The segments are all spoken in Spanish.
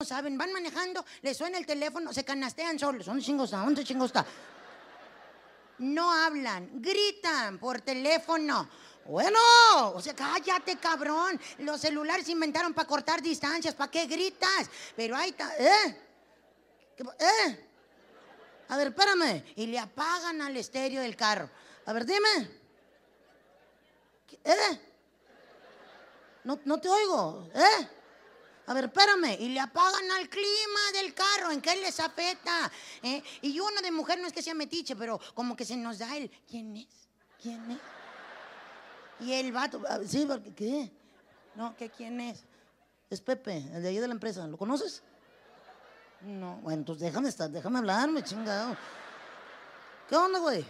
no saben, van manejando, les suena el teléfono, se canastean solos. ¿Dónde chingo está? ¿Dónde chingo está? No hablan, gritan por teléfono. Bueno, o sea, cállate, cabrón. Los celulares se inventaron para cortar distancias. ¿Para qué gritas? Pero ahí está. ¿Eh? ¿Qué pa- ¿Eh? A ver, espérame. Y le apagan al estéreo del carro. A ver, dime. ¿Qué- ¿Eh? No, no te oigo. ¿Eh? A ver, espérame. Y le apagan al clima del carro. ¿En qué les afecta? ¿Eh? Y uno de mujer no es que sea metiche, pero como que se nos da el. ¿Quién es? ¿Quién es? Y el vato. ah, Sí, porque. ¿Qué? No, ¿qué quién es? Es Pepe, el de ahí de la empresa. ¿Lo conoces? No. Bueno, entonces déjame estar, déjame hablarme, chingado. ¿Qué onda, güey?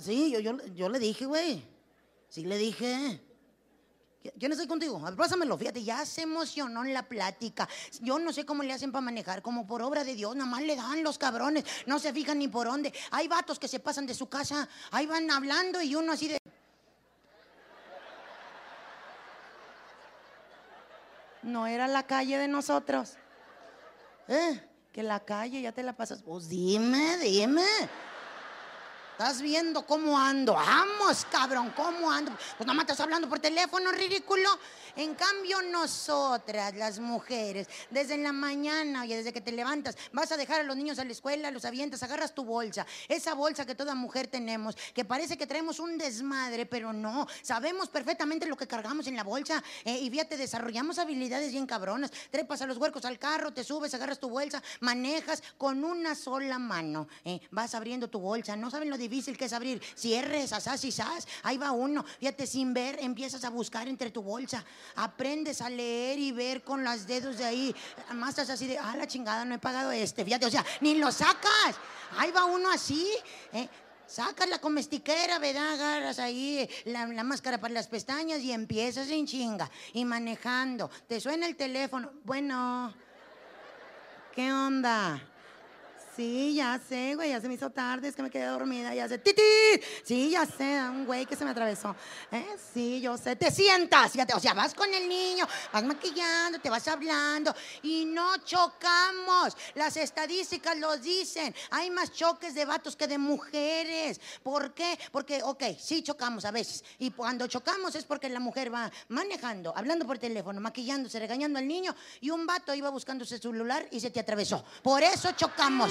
Sí, yo, yo, yo le dije, güey. Sí le dije. ¿Quién estoy contigo? Pásamelo. Fíjate, ya se emocionó en la plática. Yo no sé cómo le hacen para manejar, como por obra de Dios, nada más le dan los cabrones. No se fijan ni por dónde. Hay vatos que se pasan de su casa, ahí van hablando y uno así de. No era la calle de nosotros. ¿Eh? Que la calle ya te la pasas. Pues dime, dime. ¿Estás viendo cómo ando? Vamos, cabrón, ¿cómo ando? Pues nada más estás hablando por teléfono, ridículo. En cambio, nosotras, las mujeres, desde la mañana, oye, desde que te levantas, vas a dejar a los niños a la escuela, los avientas, agarras tu bolsa. Esa bolsa que toda mujer tenemos, que parece que traemos un desmadre, pero no. Sabemos perfectamente lo que cargamos en la bolsa. eh, y fíjate, desarrollamos habilidades bien cabronas. Trepas a los huercos al carro, te subes, agarras tu bolsa, manejas con una sola mano. eh, vas abriendo tu bolsa. No saben lo difícil que es abrir. Cierres, asás y sas. Ahí va uno. Fíjate, sin ver, empiezas a buscar entre tu bolsa. Aprendes a leer y ver con los dedos de ahí. Más estás así de, ah, la chingada, no he pagado este. Fíjate, o sea, ni lo sacas. Ahí va uno así. eh, Sacas la comestiquera, ¿verdad? Agarras ahí la, la máscara para las pestañas y empiezas en chinga. Y manejando. Te suena el teléfono. Bueno, ¿qué onda? Sí, ya sé, güey, ya se me hizo tarde, es que me quedé dormida, ya sé. ¡Titi! Sí, ya sé, un güey que se me atravesó. ¿Eh? Sí, yo sé. Te sientas, o sea, vas con el niño, vas maquillando, te vas hablando y no chocamos. Las estadísticas lo dicen. Hay más choques de vatos que de mujeres. ¿Por qué? Porque, ok, sí chocamos a veces. Y cuando chocamos es porque la mujer va manejando, hablando por teléfono, maquillándose, regañando al niño y un vato iba buscando su celular y se te atravesó. Por eso chocamos.